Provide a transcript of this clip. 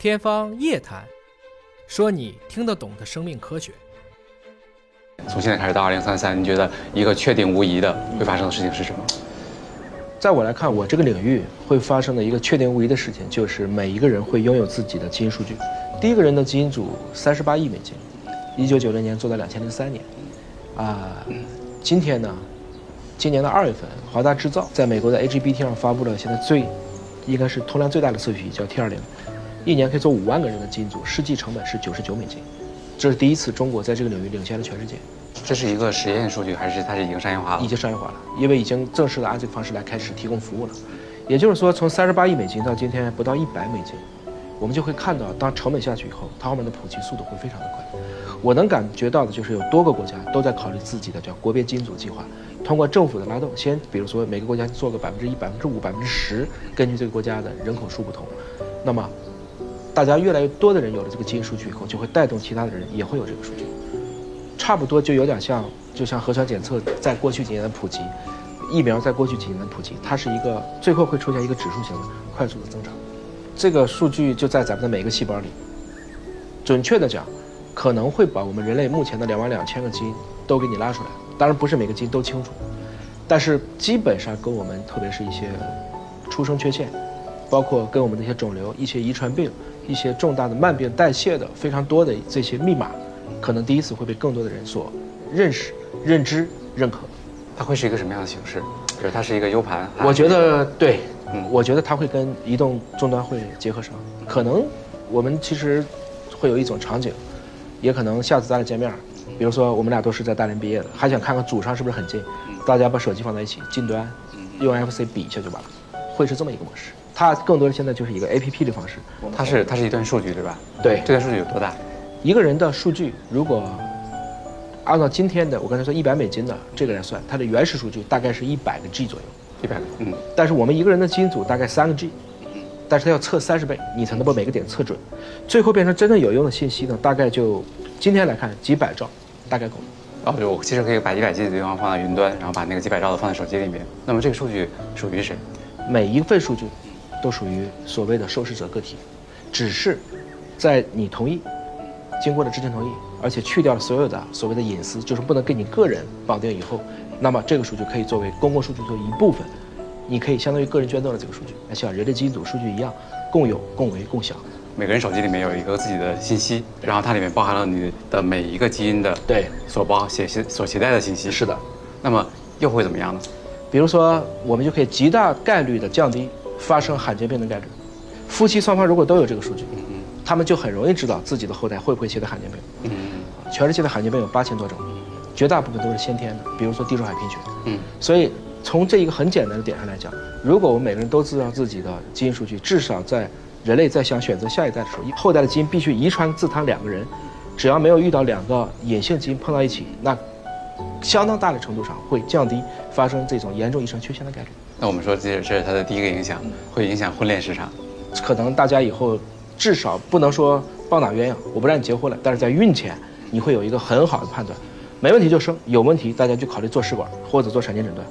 天方夜谭，说你听得懂的生命科学。从现在开始到二零三三，你觉得一个确定无疑的会发生的事情是什么？在我来看，我这个领域会发生的一个确定无疑的事情，就是每一个人会拥有自己的基因数据。第一个人的基因组三十八亿美金，一九九零年做到两千零三年，啊，今天呢，今年的二月份，华大制造在美国的 AGBT 上发布了现在最，应该是通量最大的测序仪，叫 T 二零，一年可以做五万个人的基因组，实际成本是九十九美金，这是第一次中国在这个领域领先了全世界。这是一个实验数据，还是它是已经商业化了？已经商业化了，因为已经正式的按这个方式来开始提供服务了。也就是说，从三十八亿美金到今天不到一百美金，我们就会看到，当成本下去以后，它后面的普及速度会非常的快。我能感觉到的就是有多个国家都在考虑自己的叫国别基因组计划，通过政府的拉动，先比如说每个国家做个百分之一、百分之五、百分之十，根据这个国家的人口数不同，那么大家越来越多的人有了这个基因数据以后，就会带动其他的人也会有这个数据。差不多就有点像，就像核酸检测在过去几年的普及，疫苗在过去几年的普及，它是一个最后会出现一个指数型的快速的增长。这个数据就在咱们的每个细胞里。准确的讲，可能会把我们人类目前的两万两千个基因都给你拉出来。当然不是每个基因都清楚，但是基本上跟我们，特别是一些出生缺陷，包括跟我们的一些肿瘤、一些遗传病、一些重大的慢病代谢的非常多的这些密码。可能第一次会被更多的人所认识、认知、认可。它会是一个什么样的形式？比如它是一个 U 盘？我觉得对，嗯，我觉得它会跟移动终端会结合上。可能我们其实会有一种场景，也可能下次咱俩见面，比如说我们俩都是在大连毕业的，还想看看祖上是不是很近，大家把手机放在一起，近端用 FC 比一下就完了，会是这么一个模式。它更多的现在就是一个 APP 的方式。它是它是一段数据对吧？对，这段数据有多大？一个人的数据，如果按照今天的我刚才说一百美金的这个来算，它的原始数据大概是一百个 G 左右，一百个，嗯。但是我们一个人的基因组大概三个 G，但是它要测三十倍，你才能把每个点测准，最后变成真正有用的信息呢，大概就今天来看几百兆，大概够了。哦，就我其实可以把一百 G 的地方放在云端，然后把那个几百兆的放在手机里面。那么这个数据属于谁？每一份数据都属于所谓的受试者个体，只是在你同意。经过了知情同意，而且去掉了所有的所谓的隐私，就是不能跟你个人绑定以后，那么这个数据可以作为公共数据的一部分，你可以相当于个人捐赠了这个数据，像人类基因组数据一样，共有、共为、共享。每个人手机里面有一个自己的信息，然后它里面包含了你的每一个基因的对所包携所携带的信息。是的，那么又会怎么样呢？比如说，我们就可以极大概率的降低发生罕见病的概率。夫妻双方如果都有这个数据。他们就很容易知道自己的后代会不会携带罕见病。嗯，全世界的罕见病有八千多种，绝大部分都是先天的，比如说地中海贫血。嗯，所以从这一个很简单的点上来讲，如果我们每个人都知道自己的基因数据，至少在人类在想选择下一代的时候，后代的基因必须遗传自他两个人，只要没有遇到两个隐性基因碰到一起，那相当大的程度上会降低发生这种严重遗传缺陷的概率。那我们说这这是它的第一个影响，会影响婚恋市场，可能大家以后。至少不能说棒打鸳鸯，我不让你结婚了，但是在孕前你会有一个很好的判断，没问题就生，有问题大家就考虑做试管或者做产前诊断。